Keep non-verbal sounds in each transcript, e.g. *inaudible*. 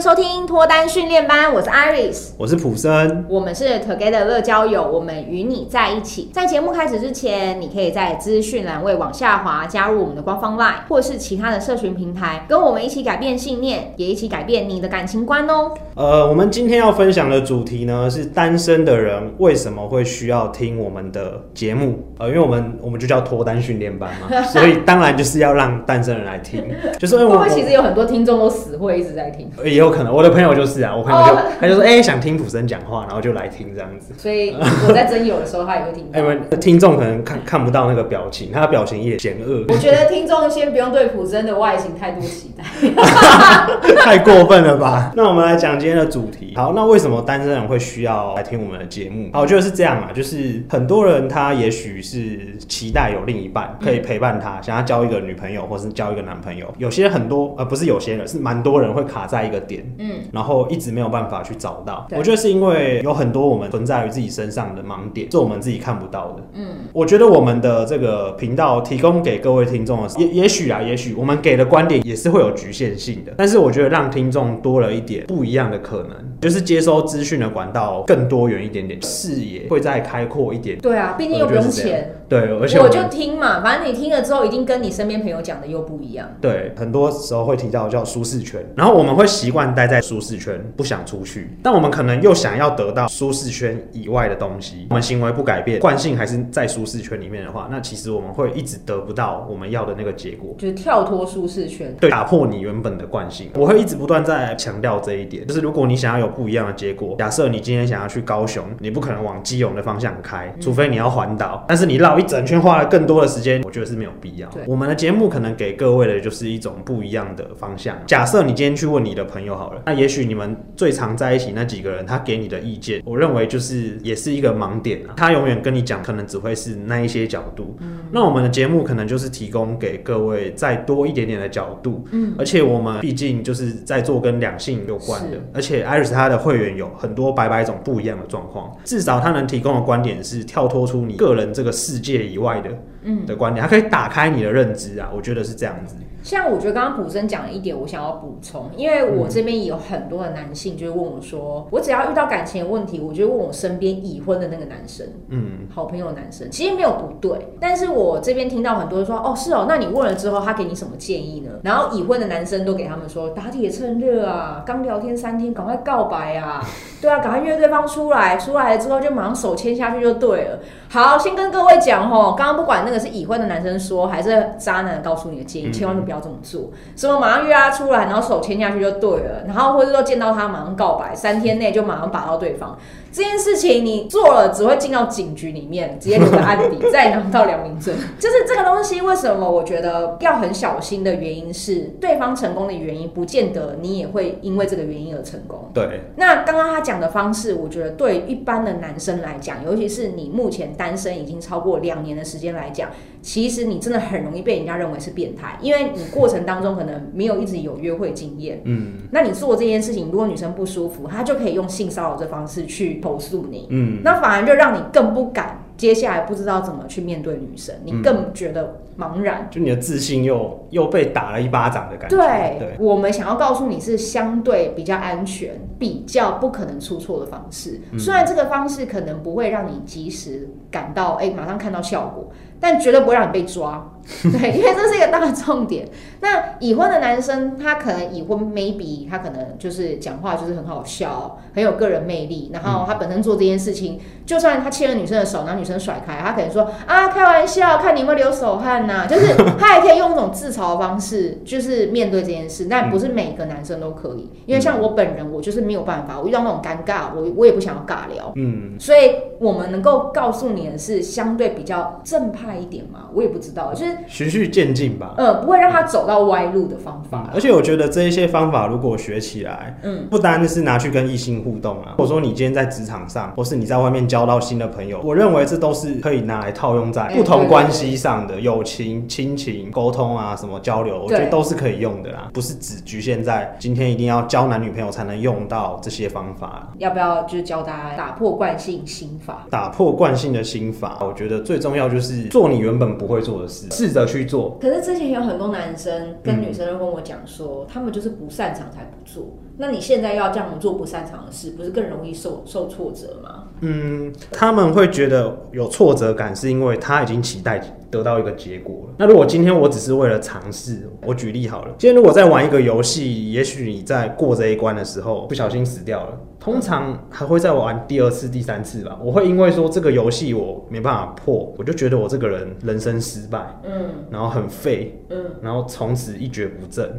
迎收听脱单训练班，我是 Iris，我是普森，我们是 Together 乐交友，我们与你在一起。在节目开始之前，你可以在资讯栏位往下滑，加入我们的官方 LINE 或是其他的社群平台，跟我们一起改变信念，也一起改变你的感情观哦。呃，我们今天要分享的主题呢，是单身的人为什么会需要听我们的节目？呃，因为我们我们就叫脱单训练班嘛，*laughs* 所以当然就是要让单身人来听。就是因为我们其实有很多听众都死会一直在听。也有可能，我的朋友就是啊，我朋友就、oh. 他就说，哎、欸，想听普生讲话，然后就来听这样子。所以我在真有的时候，他也会听。哎，不听众可能看看不到那个表情，他的表情也险恶。我觉得听众先不用对普生的外形太多期待，*laughs* *laughs* 太过分了吧？那我们来讲今天的主题。好，那为什么单身人会需要来听我们的节目？好，我觉得是这样啊，就是很多人他也许是期待有另一半可以陪伴他，想要交一个女朋友或是交一个男朋友。有些很多呃，不是有些人，是蛮多人会卡在一个点。嗯，然后一直没有办法去找到。我觉得是因为有很多我们存在于自己身上的盲点，是我们自己看不到的。嗯，我觉得我们的这个频道提供给各位听众的，也也许啊，也许我们给的观点也是会有局限性的。但是我觉得让听众多了一点不一样的可能，就是接收资讯的管道更多元一点点，视野会再开阔一点。对啊，毕竟又不用钱。对，而且我就听嘛，反正你听了之后，一定跟你身边朋友讲的又不一样。对，很多时候会提到叫舒适圈，然后我们会习惯待在舒适圈，不想出去。但我们可能又想要得到舒适圈以外的东西，我们行为不改变，惯性还是在舒适圈里面的话，那其实我们会一直得不到我们要的那个结果，就是跳脱舒适圈，对，打破你原本的惯性。我会一直不断在强调这一点，就是如果你想要有不一样的结果，假设你今天想要去高雄，你不可能往基隆的方向开，除非你要环岛，但是你绕一整圈花了更多的时间，我觉得是没有必要。对，我们的节目可能给各位的就是一种不一样的方向。假设你今天去问你的朋友好了，那也许你们最常在一起那几个人，他给你的意见，我认为就是也是一个盲点啊。他永远跟你讲，可能只会是那一些角度。嗯，那我们的节目可能就是提供给各位再多一点点的角度。嗯，而且我们毕竟就是在做跟两性有关的，而且 Iris 他的会员有很多百百种不一样的状况，至少他能提供的观点是跳脱出你个人这个世界以外的。嗯，的观点，它可以打开你的认知啊，我觉得是这样子。像我觉得刚刚普生讲了一点，我想要补充，因为我这边也有很多的男性，就是问我说，我只要遇到感情的问题，我就问我身边已婚的那个男生，嗯，好朋友男生，其实没有不对，但是我这边听到很多人说，哦，是哦，那你问了之后，他给你什么建议呢？然后已婚的男生都给他们说，打铁趁热啊，刚聊天三天，赶快告白啊，*laughs* 对啊，赶快约对方出来，出来了之后就马上手牵下去就对了。好，先跟各位讲哦，刚刚不管那个是已婚的男生说，还是渣男告诉你的建议，千万不要这么做。什么马上约他出来，然后手牵下去就对了，然后或者说见到他马上告白，三天内就马上把到对方。这件事情你做了，只会进到警局里面，直接留个案底，*laughs* 再拿不到良民证。就是这个东西，为什么我觉得要很小心的原因是，对方成功的原因，不见得你也会因为这个原因而成功。对。那刚刚他讲的方式，我觉得对一般的男生来讲，尤其是你目前单身已经超过两年的时间来讲，其实你真的很容易被人家认为是变态，因为你过程当中可能没有一直有约会经验。嗯。那你做这件事情，如果女生不舒服，她就可以用性骚扰这方式去。投诉你，嗯，那反而就让你更不敢，接下来不知道怎么去面对女生，你更觉得茫然，就你的自信又又被打了一巴掌的感觉。对，对，我们想要告诉你是相对比较安全、比较不可能出错的方式。虽然这个方式可能不会让你及时感到，哎，马上看到效果。但绝对不会让你被抓，*laughs* 对，因为这是一个大重点。那已婚的男生，他可能已婚，maybe 他可能就是讲话就是很好笑，很有个人魅力。然后他本身做这件事情，就算他牵了女生的手，然后女生甩开，他可能说啊，开玩笑，看你有没有流手汗呐，*laughs* 就是他也可以用一种自嘲的方式，就是面对这件事。但不是每个男生都可以，因为像我本人，我就是没有办法，我遇到那种尴尬，我我也不想要尬聊。嗯，所以我们能够告诉你的是，相对比较正派。一点嘛，我也不知道，就是循序渐进吧。呃，不会让他走到歪路的方法。而且我觉得这一些方法如果学起来，嗯，不单是拿去跟异性互动啊，或者说你今天在职场上，或是你在外面交到新的朋友，我认为这都是可以拿来套用在不同关系上的友情、亲情、沟通啊，什么交流，我觉得都是可以用的啦。不是只局限在今天一定要交男女朋友才能用到这些方法。要不要就是教大家打破惯性心法？打破惯性的心法，我觉得最重要就是做你原本不会做的事，试着去做。可是之前有很多男生跟女生都跟我讲说，嗯、他们就是不擅长才不做。那你现在要这样做不擅长的事，不是更容易受受挫折吗？嗯，他们会觉得有挫折感，是因为他已经期待得到一个结果了。那如果今天我只是为了尝试，我举例好了，今天如果在玩一个游戏，也许你在过这一关的时候不小心死掉了，通常还会再玩第二次、第三次吧。我会因为说这个游戏我没办法破，我就觉得我这个人人生失败，嗯，然后很废，嗯，然后从此一蹶不振。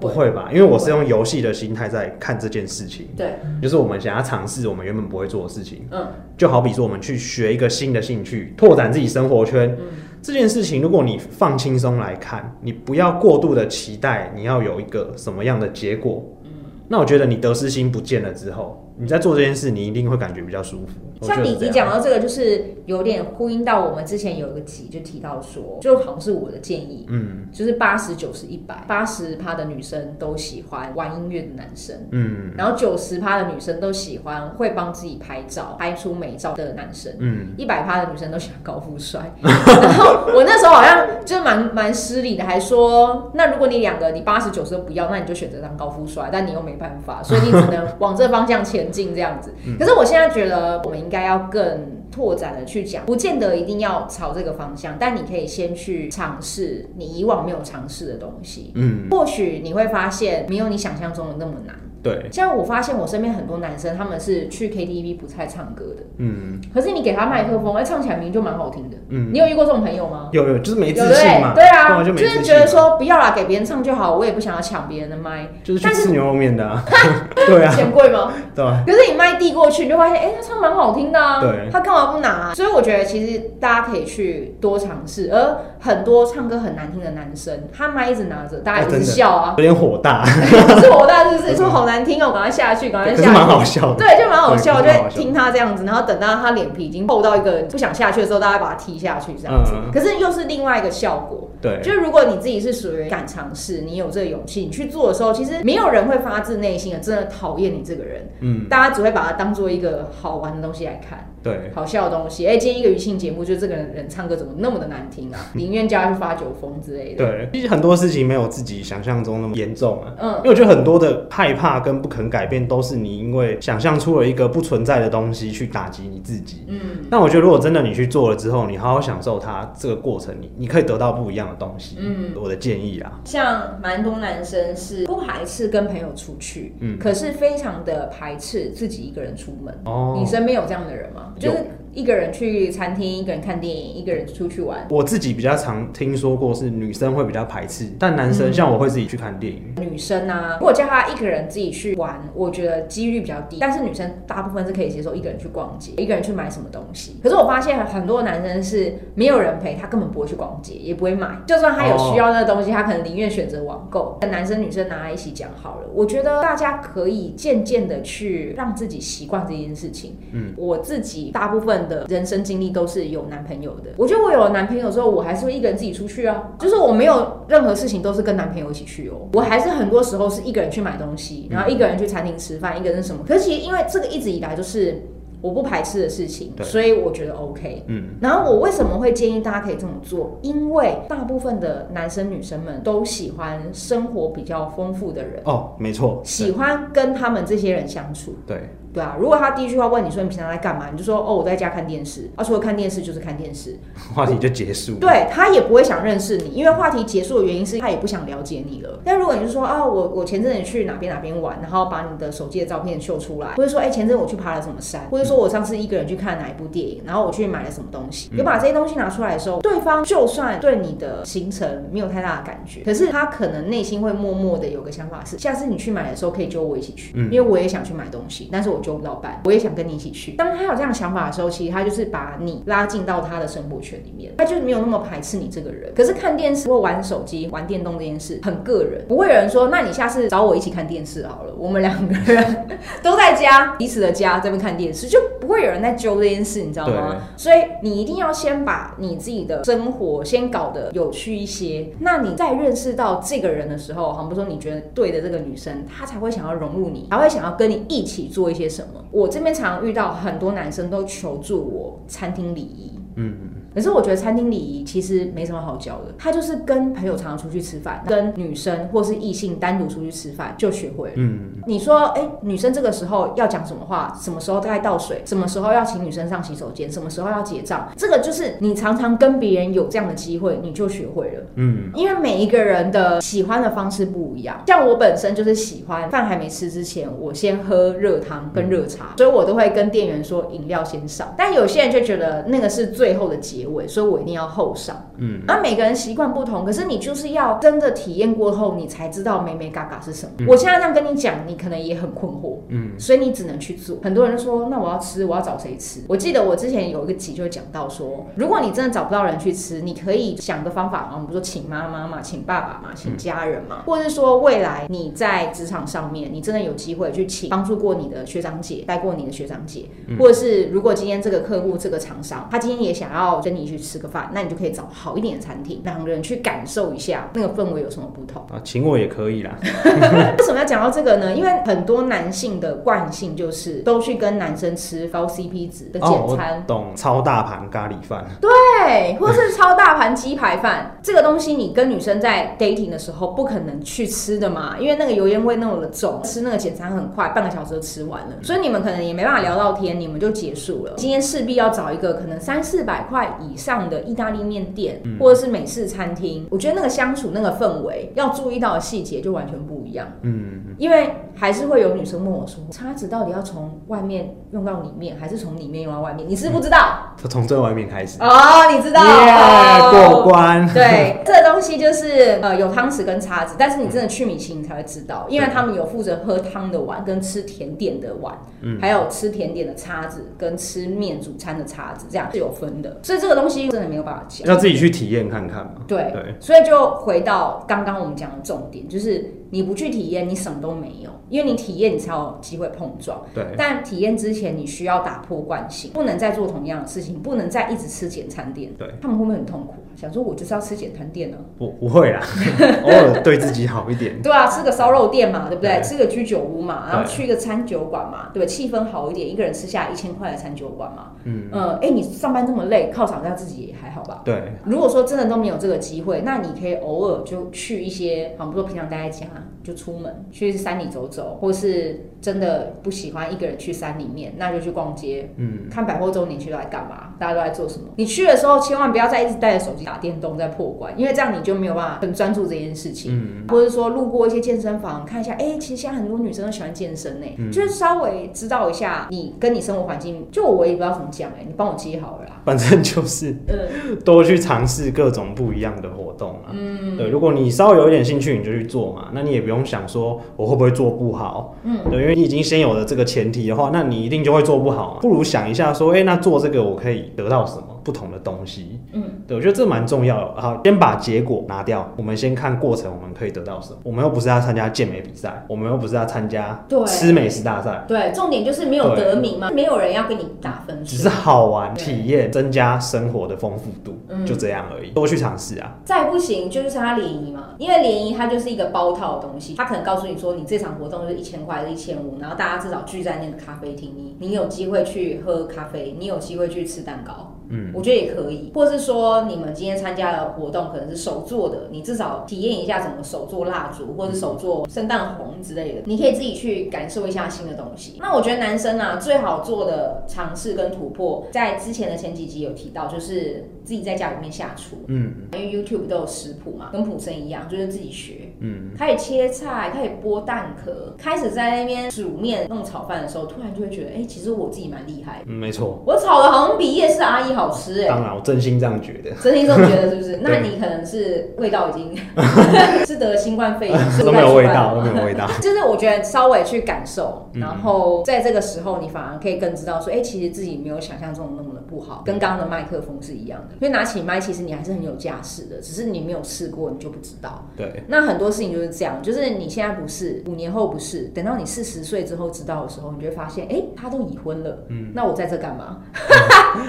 不会，吧？因为我是用游戏的心态在看这件事情。对，就是我们想要尝试我们原本不会做的事情。嗯，就好比说我们去学一个新的兴趣，拓展自己生活圈。嗯，这件事情，如果你放轻松来看，你不要过度的期待你要有一个什么样的结果。嗯，那我觉得你得失心不见了之后，你在做这件事，你一定会感觉比较舒服。像你你讲到这个，就是有点呼应到我们之前有一个集就提到说，就好像是我的建议，嗯，就是八十九十一百，八十趴的女生都喜欢玩音乐的男生，嗯，然后九十趴的女生都喜欢会帮自己拍照、拍出美照的男生，嗯，一百趴的女生都喜欢高富帅。*laughs* 然后我那时候好像就蛮蛮失礼的，还说，那如果你两个你八十九十都不要，那你就选择当高富帅，但你又没办法，所以你只能往这方向前进这样子。可是我现在觉得我们。应该要更拓展的去讲，不见得一定要朝这个方向，但你可以先去尝试你以往没有尝试的东西，嗯，或许你会发现没有你想象中的那么难。对，像我发现我身边很多男生，他们是去 KTV 不太唱歌的，嗯，可是你给他麦克风，哎，唱起来明明就蛮好听的，嗯，你有遇过这种朋友吗？有有，就是没自信嘛，对啊，就是觉得说不要啦，给别人唱就好，我也不想要抢别人的麦，就是去吃牛肉面的，*laughs* *laughs* 对啊，嫌贵吗？对，可是你麦递过去，你就发现，哎，他唱蛮好听的啊，对，他干嘛不拿？所以我觉得其实大家可以去多尝试，而很多唱歌很难听的男生，他麦一直拿着，大家一直笑啊，有点火大，*laughs* 是火大，是不是？说好难听哦，赶快下去，赶快下去。蛮好笑的。对，就蛮好笑。就听他这样子，然后等到他脸皮已经厚到一个不想下去的时候，大家把他踢下去这样子。嗯、可是又是另外一个效果。对，就是如果你自己是属于敢尝试，你有这个勇气，你去做的时候，其实没有人会发自内心的真的讨厌你这个人。嗯，大家只会把它当做一个好玩的东西来看。对，好笑的东西。哎、欸，今天一个娱庆节目，就这个人唱歌怎么那么的难听啊？*laughs* 宁愿叫他去发酒疯之类的。对，其实很多事情没有自己想象中那么严重啊。嗯，因为我觉得很多的害怕跟不肯改变，都是你因为想象出了一个不存在的东西去打击你自己。嗯，那我觉得如果真的你去做了之后，你好好享受它这个过程，你你可以得到不一样的东西。嗯，我的建议啊，像蛮多男生是不排斥跟朋友出去，嗯，可是非常的排斥自己一个人出门。哦，你身边有这样的人吗？就是。一个人去餐厅，一个人看电影，一个人出去玩。我自己比较常听说过是女生会比较排斥，但男生像我会自己去看电影。嗯、女生啊，如果叫她一个人自己去玩，我觉得几率比较低。但是女生大部分是可以接受一个人去逛街，一个人去买什么东西。可是我发现很多男生是没有人陪，他根本不会去逛街，也不会买。就算他有需要那个东西，他可能宁愿选择网购。跟男生女生拿来一起讲好了。我觉得大家可以渐渐的去让自己习惯这件事情。嗯，我自己大部分的人生经历都是有男朋友的。我觉得我有了男朋友之后，我还是会一个人自己出去啊。就是我没有任何事情都是跟男朋友一起去哦。我还是很多时候是一个人去买东西，然后一个人去餐厅吃饭，一个人什么。可是其实因为这个一直以来都是我不排斥的事情，所以我觉得 OK。嗯。然后我为什么会建议大家可以这么做？因为大部分的男生女生们都喜欢生活比较丰富的人哦，没错，喜欢跟他们这些人相处。对。对啊，如果他第一句话问你说，你平常在干嘛，你就说哦，我在家看电视。啊，除了看电视就是看电视，*laughs* 话题就结束。对，他也不会想认识你，因为话题结束的原因是他也不想了解你了。但如果你就说啊，我我前阵子去哪边哪边玩，然后把你的手机的照片秀出来，或者说哎，前阵我去爬了什么山，或者说我上次一个人去看哪一部电影，然后我去买了什么东西，你把这些东西拿出来的时候，对方就算对你的行程没有太大的感觉，可是他可能内心会默默的有个想法是，下次你去买的时候可以揪我一起去，嗯因为我也想去买东西，但是我揪不到伴，我也。想跟你一起去。当他有这样想法的时候，其实他就是把你拉进到他的生活圈里面，他就没有那么排斥你这个人。可是看电视或玩手机、玩电动这件事很个人，不会有人说，那你下次找我一起看电视好了，我们两个人 *laughs* 都在家，彼此的家这边看电视，就不会有人在揪这件事，你知道吗？所以你一定要先把你自己的生活先搞得有趣一些，那你在认识到这个人的时候，好比说你觉得对的这个女生，她才会想要融入你，还会想要跟你一起做一些什么。我这边。常常遇到很多男生都求助我餐厅礼仪，嗯。可是我觉得餐厅礼仪其实没什么好教的，他就是跟朋友常常出去吃饭，跟女生或是异性单独出去吃饭就学会了。嗯，你说，哎、欸，女生这个时候要讲什么话？什么时候该倒水？什么时候要请女生上洗手间？什么时候要结账？这个就是你常常跟别人有这样的机会，你就学会了。嗯，因为每一个人的喜欢的方式不一样。像我本身就是喜欢饭还没吃之前，我先喝热汤跟热茶，所以我都会跟店员说饮料先上。但有些人就觉得那个是最后的结尾，所以我一定要后上。嗯，那每个人习惯不同，可是你就是要真的体验过后，你才知道美美嘎嘎是什么。嗯、我现在这样跟你讲，你可能也很困惑。嗯，所以你只能去做。很多人说，那我要吃，我要找谁吃？我记得我之前有一个集就讲到说，如果你真的找不到人去吃，你可以想个方法嘛，我们不说请妈妈嘛，请爸爸嘛，请家人嘛，嗯、或者是说未来你在职场上面，你真的有机会去请帮助过你的学长姐，带过你的学长姐，嗯、或者是如果今天这个客户这个厂商，他今天也想要跟你去吃个饭，那你就可以找好一点的餐厅，两个人去感受一下那个氛围有什么不同啊，请我也可以啦。*laughs* 为什么要讲到这个呢？因为很多男性的惯性就是都去跟男生吃高 CP 值的简餐，哦、懂超大盘咖喱饭，对，或是超大盘鸡排饭，这个东西你跟女生在 dating 的时候不可能去吃的嘛，因为那个油烟味那么的重，吃那个简餐很快，半个小时就吃完了，所以你们可能也没办法聊到天，你们就结束了。今天势必要找一个可能三四百块以上的意大利面店，嗯、或者是美式餐厅，我觉得那个相处那个氛围要注意到的细节就完全不一样。嗯，因为还是会有女生问我说，叉子到底要从外面用到里面，还是从里面用到外面？你是不知道？他从最外面开始哦，你知道？Yeah, 过关。对，这东西就是呃有汤匙跟叉子，但是你真的去米其林才会知道，因为他们有负责喝汤的碗跟吃甜点的碗，嗯，还有吃甜点的叉子跟吃面主餐的叉子，这样是有分的。所以这个东西真的没有办法讲，要自己去体验看看嘛。对对，所以就回到刚刚我们讲的重点，就是。你不去体验，你什么都没有，因为你体验，你才有机会碰撞。对。但体验之前，你需要打破惯性，不能再做同样的事情，不能再一直吃简餐店。对。他们会不会很痛苦？想说，我就是要吃简餐店呢？不，不会啦，*laughs* 偶尔对自己好一点。*laughs* 对啊，吃个烧肉店嘛，对不对？对吃个居酒屋嘛，然后去一个餐酒馆嘛，对吧？气氛好一点，一个人吃下一千块的餐酒馆嘛。嗯嗯。哎、呃，你上班这么累，犒赏一下自己也还好吧？对。如果说真的都没有这个机会，那你可以偶尔就去一些，好，比如说平常待在家。就出门去山里走走，或是真的不喜欢一个人去山里面，那就去逛街。嗯，看百货周年去都在干嘛？大家都在做什么？你去的时候千万不要再一直带着手机打电动在破关，因为这样你就没有办法很专注这件事情。嗯，或者说路过一些健身房看一下，哎、欸，其实现在很多女生都喜欢健身呢，嗯、就是稍微知道一下你跟你生活环境。就我也不知道怎么讲哎，你帮我接好了啦。反正就是，嗯多去尝试各种不一样的活动啊。嗯，对，如果你稍微有一点兴趣，你就去做嘛。那你也不用想说我会不会做不好。嗯，对，因因为你已经先有了这个前提的话，那你一定就会做不好。不如想一下说，哎、那做这个我可以得到什么？不同的东西，嗯，对，我觉得这蛮重要的。好，先把结果拿掉，我们先看过程，我们可以得到什么？我们又不是要参加健美比赛，我们又不是要参加吃美食大赛。对，重点就是没有得名嘛，没有人要跟你打分数，只是好玩体验，增加生活的丰富度，就这样而已。多去尝试啊！再不行就是参加联谊嘛，因为联谊它就是一个包套的东西，它可能告诉你说，你这场活动就是一千块一千五，然后大家至少聚在那个咖啡厅，你你有机会去喝咖啡，你有机会去吃蛋糕。嗯，我觉得也可以，或是说你们今天参加的活动可能是手做的，你至少体验一下怎么手做蜡烛，或者手做圣诞红之类的，你可以自己去感受一下新的东西。那我觉得男生啊，最好做的尝试跟突破，在之前的前几集有提到，就是自己在家里面下厨，嗯，因为 YouTube 都有食谱嘛，跟普生一样，就是自己学，嗯，他也切菜，他也剥蛋壳，开始在那边煮面、弄炒饭的时候，突然就会觉得，哎、欸，其实我自己蛮厉害的，嗯，没错，我炒的好像比夜市阿姨。好吃哎、欸，当然，我真心这样觉得，真心这么觉得是不是？*laughs* 那你可能是味道已经 *laughs* 是得新冠肺炎，都没有味道，都没有味道。*laughs* 就是我觉得稍微去感受，然后在这个时候，你反而可以更知道说，哎、欸，其实自己没有想象中那么的不好，跟刚刚的麦克风是一样的。因为拿起麦，其实你还是很有架势的，只是你没有试过，你就不知道。对，那很多事情就是这样，就是你现在不是，五年后不是，等到你四十岁之后知道的时候，你就会发现，哎、欸，他都已婚了，嗯，那我在这干嘛？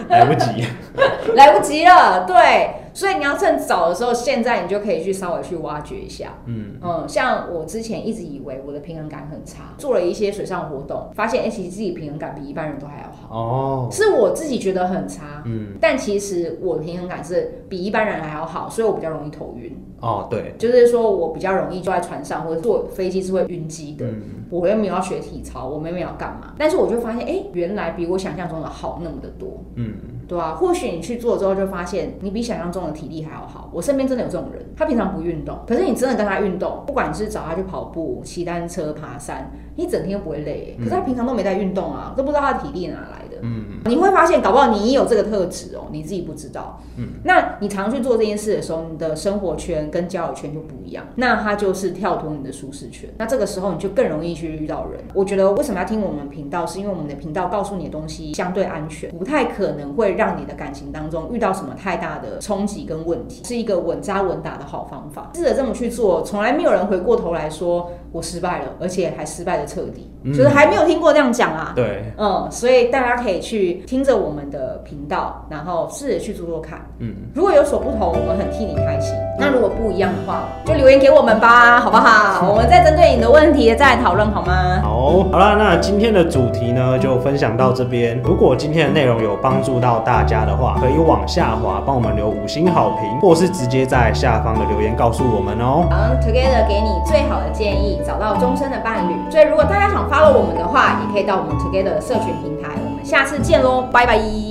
来不及。*laughs* 来不及了，对。所以你要趁早的时候，现在你就可以去稍微去挖掘一下。嗯嗯，像我之前一直以为我的平衡感很差，做了一些水上活动，发现其实自己平衡感比一般人都还要好。哦，是我自己觉得很差。嗯，但其实我的平衡感是比一般人还要好，所以我比较容易头晕。哦，对，就是说我比较容易坐在船上或者坐飞机是会晕机的。嗯，我又没有要学体操，我没有要干嘛，但是我就发现，哎、欸，原来比我想象中的好那么的多。嗯。对啊，或许你去做之后就发现你比想象中的体力还要好。我身边真的有这种人，他平常不运动，可是你真的跟他运动，不管你是找他去跑步、骑单车、爬山，你一整天都不会累。可是他平常都没在运动啊，都不知道他的体力哪来的。嗯，你会发现，搞不好你有这个特质哦，你自己不知道。嗯，那你常去做这件事的时候，你的生活圈跟交友圈就不一样，那他就是跳脱你的舒适圈。那这个时候你就更容易去遇到人。我觉得为什么要听我们频道，是因为我们的频道告诉你的东西相对安全，不太可能会让你的感情当中遇到什么太大的冲击跟问题，是一个稳扎稳打的好方法。试着这么去做，从来没有人回过头来说我失败了，而且还失败的彻底，就是还没有听过这样讲啊。对，嗯，所以大家可以去听着我们的频道，然后试着去做做看。嗯，如果有所不同，我们很替你开心。那如果不一样的话，就留言给我们吧，好不好？*laughs* 我们再针对你的问题再来讨论，好吗？好，好啦，那今天的主题呢，就分享到这边。如果今天的内容有帮助到大家的话，可以往下滑帮我们留五星好评，或是直接在下方的留言告诉我们哦。好，Together 给你最好的建议，找到终身的伴侣。所以如果大家想 follow 我们的话，也可以到我们 Together 的社群平台。我们下次见喽，拜拜。